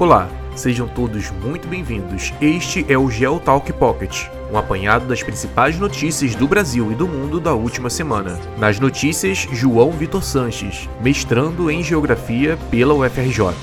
Olá, sejam todos muito bem-vindos. Este é o GeoTalk Pocket, um apanhado das principais notícias do Brasil e do mundo da última semana. Nas notícias, João Vitor Sanches, mestrando em Geografia pela UFRJ.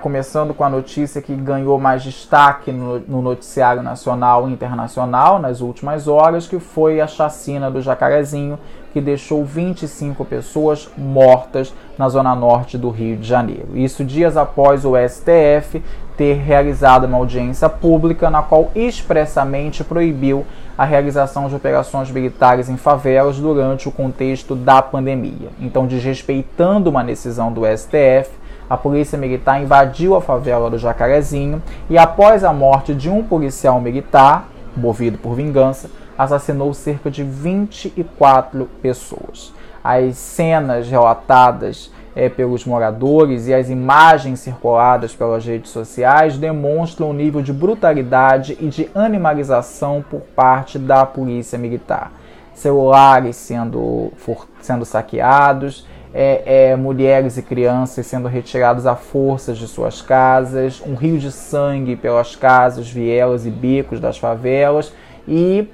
Começando com a notícia que ganhou mais destaque no, no, noticiário nacional e internacional nas últimas horas, que foi a chacina do Jacarezinho, que deixou 25 pessoas mortas na zona norte do Rio de Janeiro. Isso dias após o STF ter realizado uma audiência pública na qual expressamente proibiu a realização de operações militares em favelas durante o contexto da pandemia. Então, desrespeitando uma decisão do STF, a polícia militar invadiu a favela do Jacarezinho e, após a morte de um policial militar, movido por vingança, assassinou cerca de 24 pessoas. As cenas relatadas é, pelos moradores e as imagens circuladas pelas redes sociais demonstram o nível de brutalidade e de animalização por parte da polícia militar. Celulares sendo, sendo saqueados, é, é, mulheres e crianças sendo retirados à força de suas casas, um rio de sangue pelas casas, vielas e becos das favelas e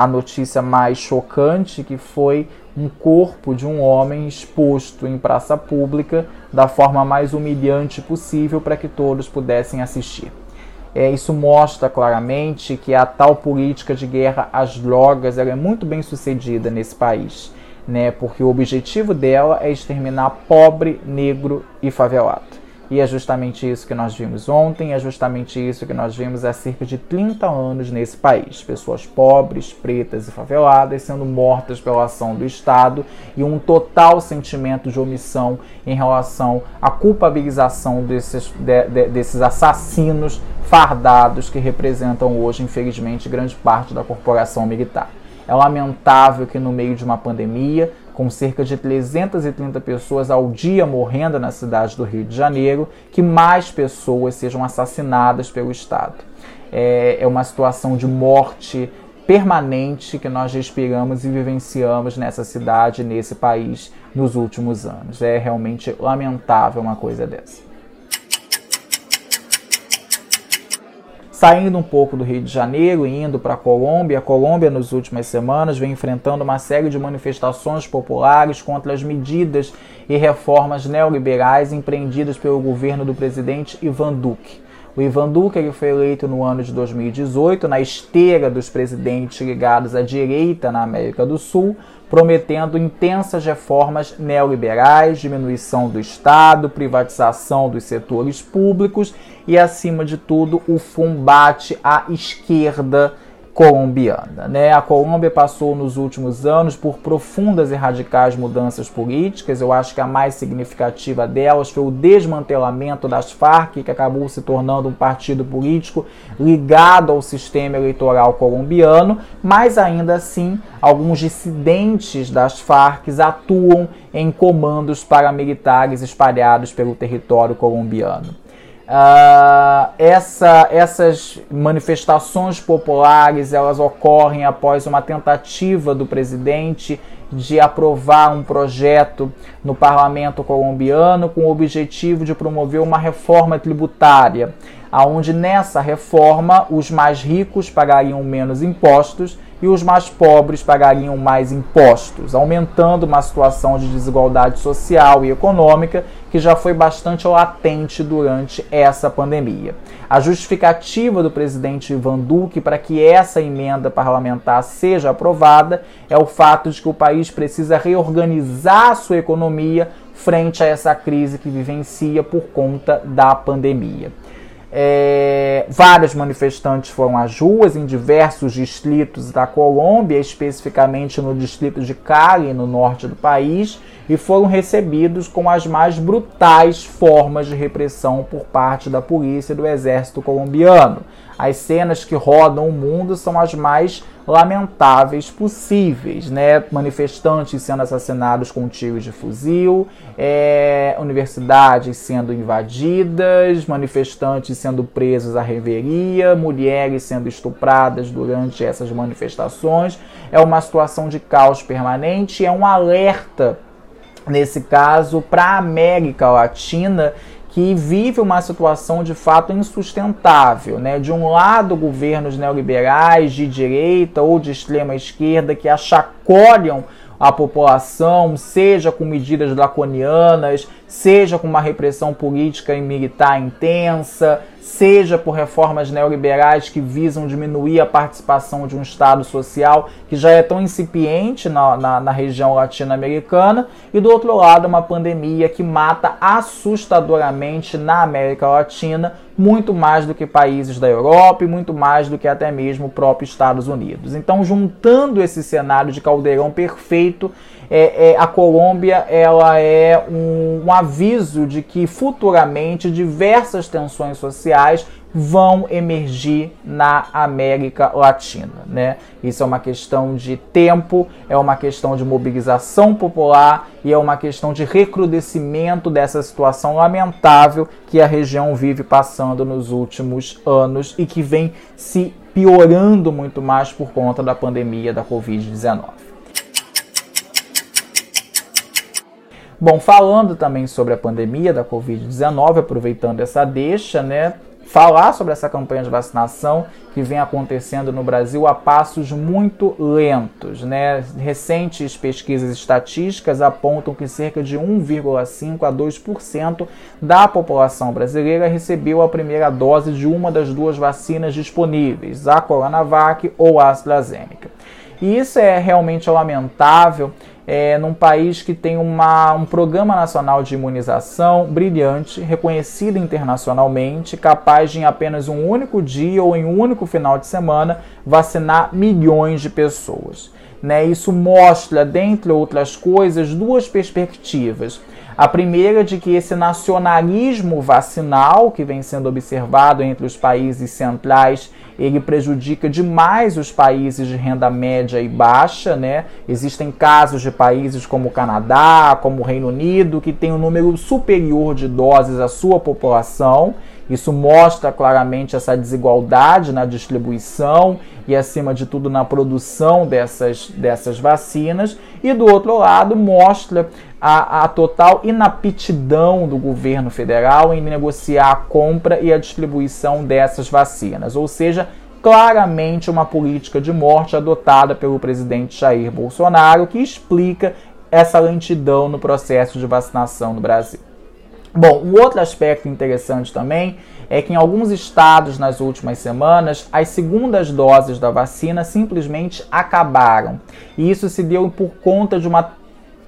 a notícia mais chocante que foi um corpo de um homem exposto em praça pública da forma mais humilhante possível para que todos pudessem assistir. É, isso mostra claramente que a tal política de guerra às drogas é muito bem sucedida nesse país, né? porque o objetivo dela é exterminar pobre, negro e favelado. E é justamente isso que nós vimos ontem, é justamente isso que nós vimos há cerca de 30 anos nesse país. Pessoas pobres, pretas e faveladas sendo mortas pela ação do Estado e um total sentimento de omissão em relação à culpabilização desses, de, de, desses assassinos fardados que representam hoje, infelizmente, grande parte da corporação militar. É lamentável que no meio de uma pandemia, com cerca de 330 pessoas ao dia morrendo na cidade do Rio de Janeiro, que mais pessoas sejam assassinadas pelo Estado. É, é uma situação de morte permanente que nós respiramos e vivenciamos nessa cidade, nesse país, nos últimos anos. É realmente lamentável uma coisa dessa. Saindo um pouco do Rio de Janeiro e indo para a Colômbia, a Colômbia nas últimas semanas vem enfrentando uma série de manifestações populares contra as medidas e reformas neoliberais empreendidas pelo governo do presidente Ivan Duque. O Ivan Duque ele foi eleito no ano de 2018, na esteira dos presidentes ligados à direita na América do Sul, prometendo intensas reformas neoliberais, diminuição do Estado, privatização dos setores públicos e, acima de tudo, o combate à esquerda colombiana. Né? A Colômbia passou nos últimos anos por profundas e radicais mudanças políticas. Eu acho que a mais significativa delas foi o desmantelamento das Farc, que acabou se tornando um partido político ligado ao sistema eleitoral colombiano, mas ainda assim, alguns dissidentes das Farc atuam em comandos paramilitares espalhados pelo território colombiano. Uh, essa, essas manifestações populares elas ocorrem após uma tentativa do presidente de aprovar um projeto no parlamento colombiano com o objetivo de promover uma reforma tributária, aonde nessa reforma os mais ricos pagariam menos impostos e os mais pobres pagariam mais impostos, aumentando uma situação de desigualdade social e econômica que já foi bastante latente durante essa pandemia. A justificativa do presidente Ivan Duque para que essa emenda parlamentar seja aprovada é o fato de que o país precisa reorganizar sua economia frente a essa crise que vivencia por conta da pandemia. É, vários manifestantes foram às ruas em diversos distritos da Colômbia, especificamente no distrito de Cali, no norte do país, e foram recebidos com as mais brutais formas de repressão por parte da polícia e do exército colombiano. As cenas que rodam o mundo são as mais lamentáveis possíveis, né? Manifestantes sendo assassinados com tiros de fuzil, é, universidades sendo invadidas, manifestantes sendo presos à reveria, mulheres sendo estupradas durante essas manifestações. É uma situação de caos permanente, é um alerta nesse caso, para a América Latina, que vive uma situação de fato insustentável. Né? De um lado, governos neoliberais de direita ou de extrema esquerda que achacolham a população, seja com medidas draconianas, seja com uma repressão política e militar intensa, seja por reformas neoliberais que visam diminuir a participação de um Estado social que já é tão incipiente na, na, na região latino-americana, e do outro lado, uma pandemia que mata assustadoramente na América Latina muito mais do que países da Europa e muito mais do que até mesmo o próprio Estados Unidos. Então, juntando esse cenário de caldeirão perfeito, é, é, a Colômbia ela é um, um aviso de que futuramente diversas tensões sociais vão emergir na América Latina, né? Isso é uma questão de tempo, é uma questão de mobilização popular e é uma questão de recrudescimento dessa situação lamentável que a região vive passando nos últimos anos e que vem se piorando muito mais por conta da pandemia da Covid-19. Bom, falando também sobre a pandemia da Covid-19, aproveitando essa deixa, né? falar sobre essa campanha de vacinação que vem acontecendo no Brasil a passos muito lentos. Né? Recentes pesquisas estatísticas apontam que cerca de 1,5 a 2% da população brasileira recebeu a primeira dose de uma das duas vacinas disponíveis, a Coronavac ou a AstraZeneca. E isso é realmente lamentável é, num país que tem uma, um programa nacional de imunização brilhante, reconhecido internacionalmente, capaz de em apenas um único dia ou em um único final de semana vacinar milhões de pessoas. Né? Isso mostra, dentre outras coisas, duas perspectivas. A primeira de que esse nacionalismo vacinal que vem sendo observado entre os países centrais, ele prejudica demais os países de renda média e baixa, né? Existem casos de países como o Canadá, como o Reino Unido, que tem um número superior de doses à sua população. Isso mostra claramente essa desigualdade na distribuição e, acima de tudo, na produção dessas, dessas vacinas. E, do outro lado, mostra a, a total inaptidão do governo federal em negociar a compra e a distribuição dessas vacinas, ou seja, claramente uma política de morte adotada pelo presidente Jair Bolsonaro que explica essa lentidão no processo de vacinação no Brasil. Bom, um outro aspecto interessante também é que em alguns estados nas últimas semanas as segundas doses da vacina simplesmente acabaram. E isso se deu por conta de uma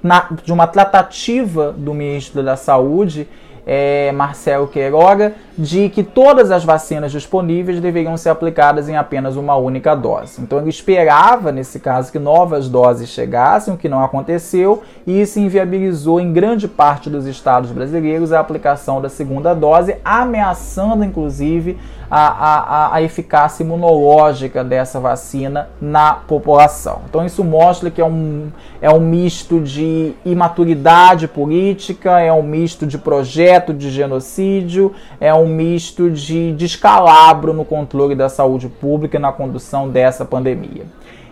na, de uma tratativa do ministro da Saúde, é, Marcelo Queiroga, de que todas as vacinas disponíveis deveriam ser aplicadas em apenas uma única dose. Então ele esperava, nesse caso, que novas doses chegassem, o que não aconteceu, e isso inviabilizou em grande parte dos estados brasileiros a aplicação da segunda dose, ameaçando inclusive a, a, a eficácia imunológica dessa vacina na população. Então isso mostra que é um, é um misto de imaturidade política, é um misto de projeto de genocídio, é um misto de descalabro no controle da saúde pública e na condução dessa pandemia.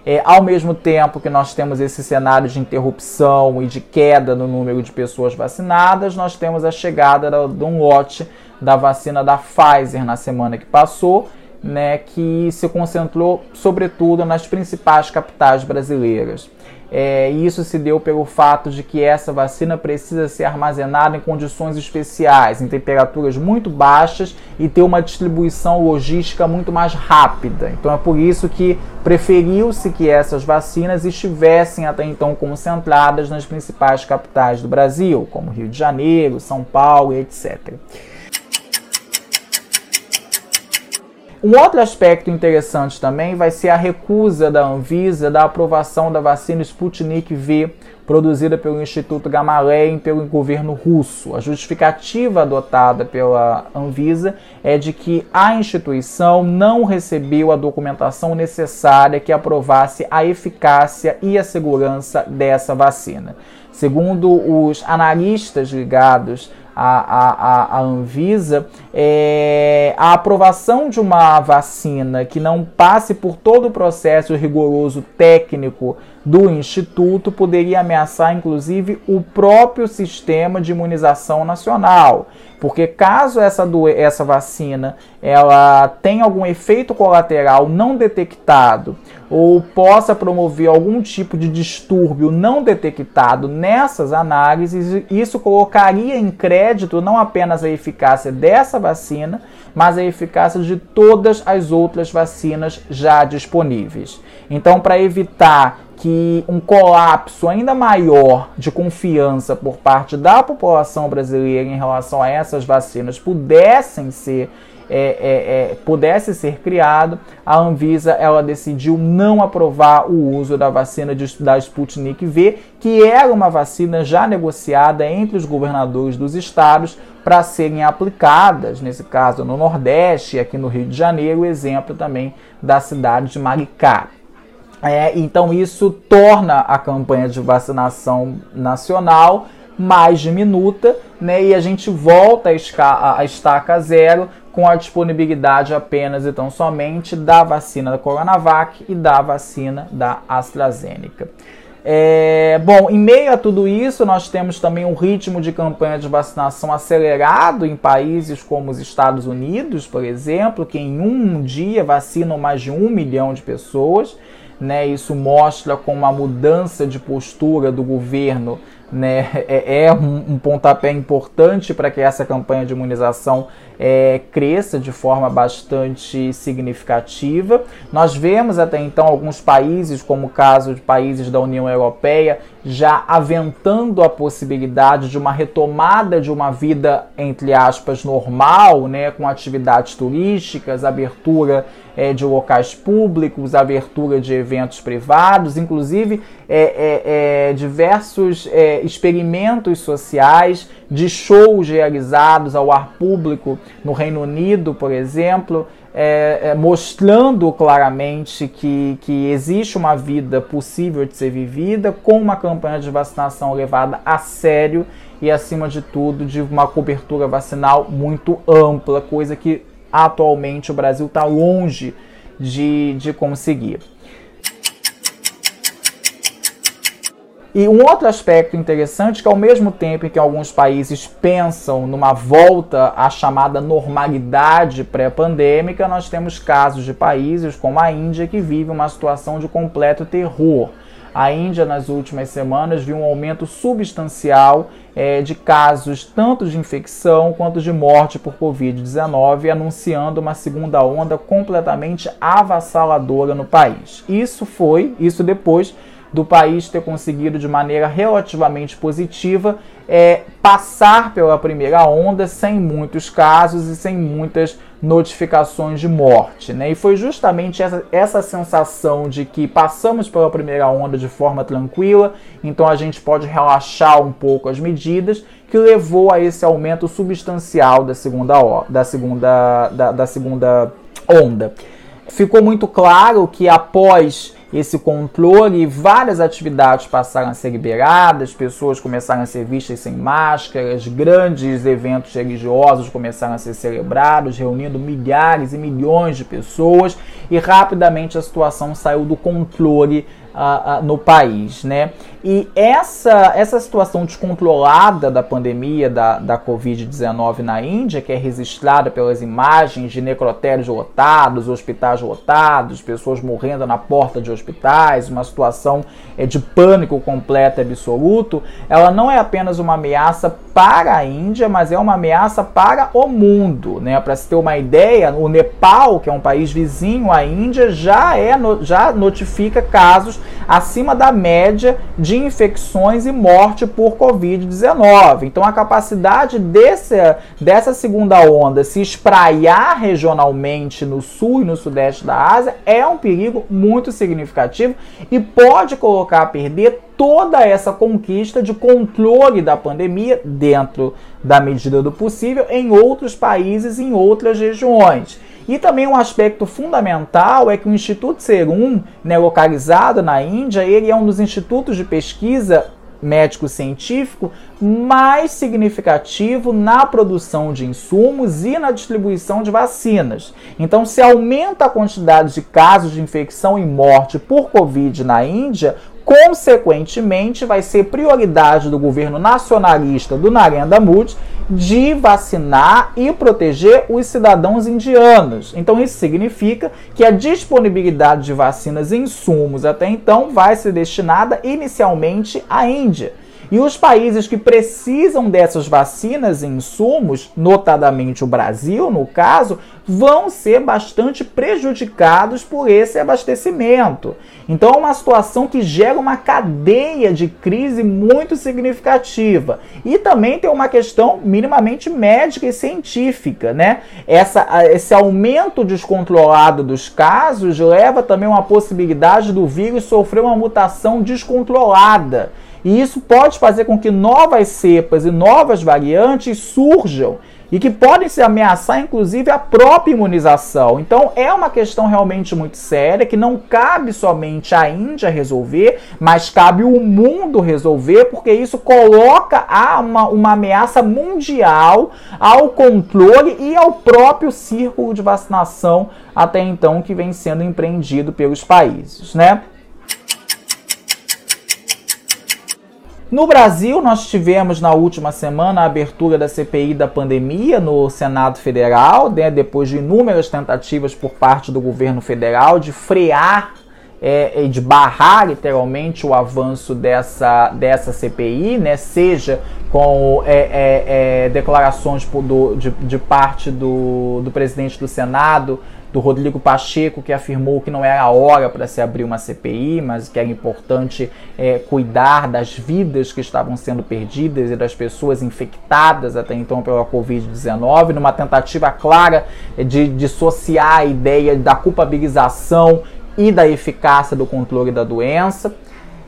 É, ao mesmo tempo que nós temos esse cenário de interrupção e de queda no número de pessoas vacinadas, nós temos a chegada de um lote da vacina da Pfizer na semana que passou, né, que se concentrou sobretudo nas principais capitais brasileiras. É, isso se deu pelo fato de que essa vacina precisa ser armazenada em condições especiais, em temperaturas muito baixas e ter uma distribuição logística muito mais rápida. Então é por isso que preferiu-se que essas vacinas estivessem até então concentradas nas principais capitais do Brasil, como Rio de Janeiro, São Paulo etc. Um outro aspecto interessante também vai ser a recusa da Anvisa da aprovação da vacina Sputnik V, produzida pelo Instituto Gamaleya pelo governo russo. A justificativa adotada pela Anvisa é de que a instituição não recebeu a documentação necessária que aprovasse a eficácia e a segurança dessa vacina. Segundo os analistas ligados a, a, a Anvisa, é, a aprovação de uma vacina que não passe por todo o processo rigoroso técnico do Instituto poderia ameaçar, inclusive, o próprio sistema de imunização nacional. Porque caso essa, essa vacina ela tenha algum efeito colateral não detectado ou possa promover algum tipo de distúrbio não detectado nessas análises, isso colocaria em crédito não apenas a eficácia dessa vacina, mas a eficácia de todas as outras vacinas já disponíveis. Então, para evitar que um colapso ainda maior de confiança por parte da população brasileira em relação a essas vacinas pudessem ser é, é, é, pudesse ser criado, a Anvisa ela decidiu não aprovar o uso da vacina de, da Sputnik V, que era uma vacina já negociada entre os governadores dos estados para serem aplicadas, nesse caso no Nordeste aqui no Rio de Janeiro, exemplo também da cidade de Maricá. É, então isso torna a campanha de vacinação nacional mais diminuta, né? E a gente volta a estaca zero com a disponibilidade apenas então somente da vacina da Coronavac e da vacina da AstraZeneca. É, bom, em meio a tudo isso, nós temos também um ritmo de campanha de vacinação acelerado em países como os Estados Unidos, por exemplo, que em um dia vacinam mais de um milhão de pessoas. Né, isso mostra como a mudança de postura do governo né, é, é um, um pontapé importante para que essa campanha de imunização é, cresça de forma bastante significativa. Nós vemos até então alguns países, como o caso de países da União Europeia, já aventando a possibilidade de uma retomada de uma vida, entre aspas, normal, né, com atividades turísticas, abertura é, de locais públicos, abertura de eventos privados, inclusive é, é, é diversos é, experimentos sociais de shows realizados ao ar público no Reino Unido, por exemplo, é, é, mostrando claramente que, que existe uma vida possível de ser vivida com uma campanha de vacinação levada a sério e, acima de tudo, de uma cobertura vacinal muito ampla, coisa que atualmente o Brasil está longe de, de conseguir. E um outro aspecto interessante é que ao mesmo tempo em que alguns países pensam numa volta à chamada normalidade pré-pandêmica, nós temos casos de países como a Índia que vive uma situação de completo terror. A Índia, nas últimas semanas, viu um aumento substancial é, de casos tanto de infecção quanto de morte por Covid-19, anunciando uma segunda onda completamente avassaladora no país. Isso foi, isso depois do país ter conseguido de maneira relativamente positiva é, passar pela primeira onda sem muitos casos e sem muitas notificações de morte. Né? E foi justamente essa, essa sensação de que passamos pela primeira onda de forma tranquila, então a gente pode relaxar um pouco as medidas, que levou a esse aumento substancial da segunda, da segunda, da, da segunda onda. Ficou muito claro que após esse controle, várias atividades passaram a ser liberadas, pessoas começaram a ser vistas sem máscaras, grandes eventos religiosos começaram a ser celebrados, reunindo milhares e milhões de pessoas, e rapidamente a situação saiu do controle no país, né? E essa, essa situação descontrolada da pandemia da, da Covid-19 na Índia, que é registrada pelas imagens de necrotérios lotados, hospitais lotados, pessoas morrendo na porta de hospitais, uma situação é, de pânico completo e absoluto, ela não é apenas uma ameaça para a Índia, mas é uma ameaça para o mundo, né? Para se ter uma ideia, o Nepal, que é um país vizinho à Índia, já é já notifica casos acima da média de infecções e morte por Covid-19. Então, a capacidade desse, dessa segunda onda se espraiar regionalmente no sul e no sudeste da Ásia é um perigo muito significativo e pode colocar a perder toda essa conquista de controle da pandemia dentro da medida do possível em outros países, em outras regiões. E também um aspecto fundamental é que o Instituto Serum, né, localizado na Índia, ele é um dos institutos de pesquisa médico-científico mais significativo na produção de insumos e na distribuição de vacinas. Então, se aumenta a quantidade de casos de infecção e morte por Covid na Índia, Consequentemente, vai ser prioridade do governo nacionalista do Narendra Modi de vacinar e proteger os cidadãos indianos. Então, isso significa que a disponibilidade de vacinas e insumos até então vai ser destinada inicialmente à Índia. E os países que precisam dessas vacinas e insumos, notadamente o Brasil, no caso, vão ser bastante prejudicados por esse abastecimento. Então é uma situação que gera uma cadeia de crise muito significativa. E também tem uma questão minimamente médica e científica, né? Essa, esse aumento descontrolado dos casos leva também a uma possibilidade do vírus sofrer uma mutação descontrolada. E isso pode fazer com que novas cepas e novas variantes surjam e que podem se ameaçar, inclusive, a própria imunização. Então, é uma questão realmente muito séria que não cabe somente à Índia resolver, mas cabe o mundo resolver, porque isso coloca uma, uma ameaça mundial ao controle e ao próprio círculo de vacinação até então que vem sendo empreendido pelos países, né? No Brasil, nós tivemos na última semana a abertura da CPI da pandemia no Senado Federal, né, depois de inúmeras tentativas por parte do governo federal de frear é, de barrar literalmente o avanço dessa, dessa CPI, né, seja com é, é, é declarações do, de, de parte do, do presidente do Senado do Rodrigo Pacheco, que afirmou que não era a hora para se abrir uma CPI, mas que era importante é, cuidar das vidas que estavam sendo perdidas e das pessoas infectadas até então pela Covid-19, numa tentativa clara de dissociar a ideia da culpabilização e da eficácia do controle da doença.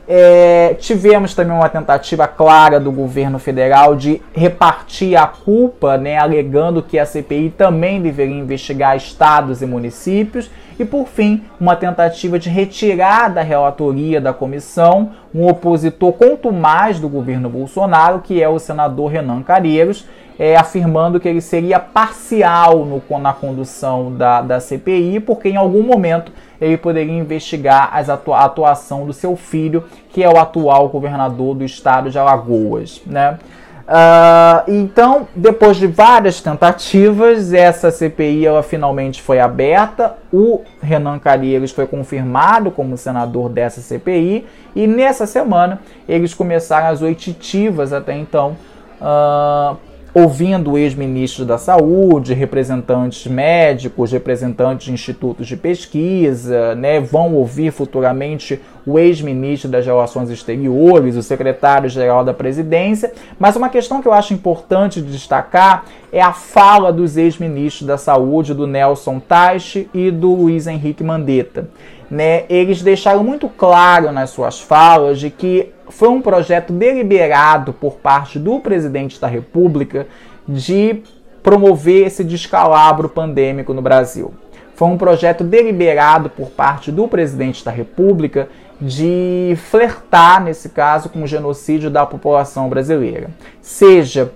É, tivemos também uma tentativa clara do governo federal de repartir a culpa, né, alegando que a CPI também deveria investigar estados e municípios. E por fim, uma tentativa de retirar da relatoria da comissão um opositor contumaz do governo Bolsonaro, que é o senador Renan Calheiros, é, afirmando que ele seria parcial no, na condução da, da CPI, porque em algum momento ele poderia investigar a atuação do seu filho, que é o atual governador do estado de Alagoas. Né? Uh, então, depois de várias tentativas, essa CPI ela finalmente foi aberta. O Renan Calheiros foi confirmado como senador dessa CPI e nessa semana eles começaram as oititivas até então uh, ouvindo ex-ministros da saúde, representantes médicos, representantes de institutos de pesquisa, né, vão ouvir futuramente o ex-ministro das Relações Exteriores, o secretário-geral da presidência. Mas uma questão que eu acho importante destacar é a fala dos ex-ministros da saúde, do Nelson Taixe e do Luiz Henrique Mandetta. Né, eles deixaram muito claro nas suas falas de que foi um projeto deliberado por parte do presidente da República de promover esse descalabro pandêmico no Brasil. Foi um projeto deliberado por parte do presidente da República de flertar, nesse caso, com o genocídio da população brasileira. Seja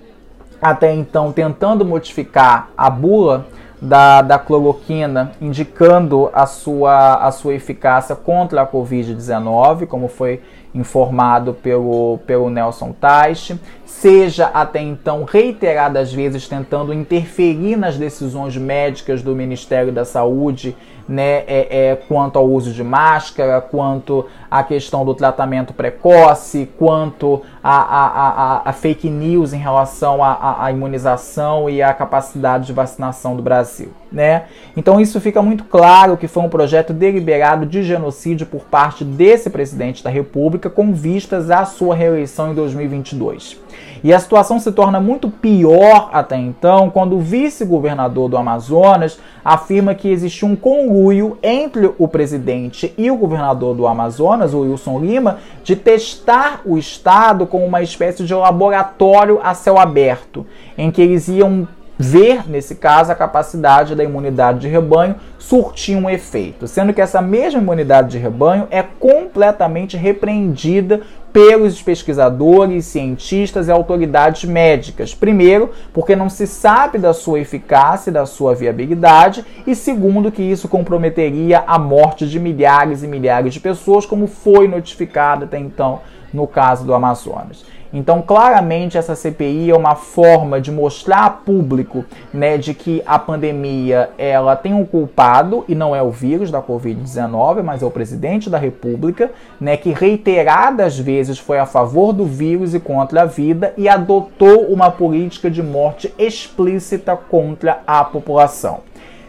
até então tentando modificar a bula da, da cloroquina, indicando a sua, a sua eficácia contra a Covid-19, como foi informado pelo, pelo Nelson Teich, seja até então reiteradas vezes tentando interferir nas decisões médicas do Ministério da Saúde né, é, é, quanto ao uso de máscara, quanto à questão do tratamento precoce, quanto a, a, a, a fake news em relação à imunização e à capacidade de vacinação do Brasil. Né? Então isso fica muito claro que foi um projeto deliberado de genocídio por parte desse presidente da República com vistas à sua reeleição em 2022. E a situação se torna muito pior até então quando o vice-governador do Amazonas afirma que existe um conluio entre o presidente e o governador do Amazonas, o Wilson Lima, de testar o estado como uma espécie de laboratório a céu aberto, em que eles iam ver, nesse caso, a capacidade da imunidade de rebanho surtir um efeito, sendo que essa mesma imunidade de rebanho é completamente repreendida pelos pesquisadores, cientistas e autoridades médicas. Primeiro, porque não se sabe da sua eficácia e da sua viabilidade, e segundo, que isso comprometeria a morte de milhares e milhares de pessoas, como foi notificado até então no caso do Amazonas. Então, claramente, essa CPI é uma forma de mostrar a público né, de que a pandemia ela tem um culpado e não é o vírus da Covid-19, mas é o presidente da República, né, que reiteradas vezes foi a favor do vírus e contra a vida e adotou uma política de morte explícita contra a população.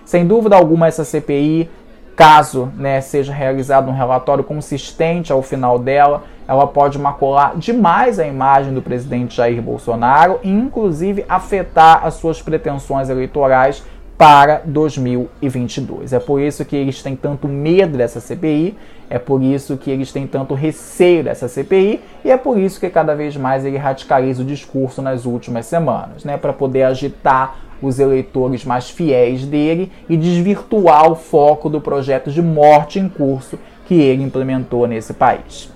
Sem dúvida alguma, essa CPI, caso né, seja realizado um relatório consistente ao final dela, ela pode macular demais a imagem do presidente Jair Bolsonaro e, inclusive, afetar as suas pretensões eleitorais para 2022. É por isso que eles têm tanto medo dessa CPI, é por isso que eles têm tanto receio dessa CPI e é por isso que cada vez mais ele radicaliza o discurso nas últimas semanas, né, para poder agitar os eleitores mais fiéis dele e desvirtuar o foco do projeto de morte em curso que ele implementou nesse país.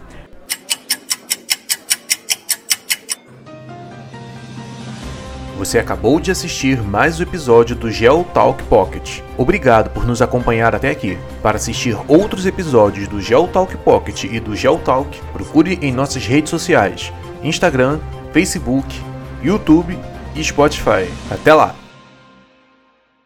Você acabou de assistir mais um episódio do GeoTalk Pocket. Obrigado por nos acompanhar até aqui. Para assistir outros episódios do GeoTalk Pocket e do GeoTalk, procure em nossas redes sociais: Instagram, Facebook, YouTube e Spotify. Até lá!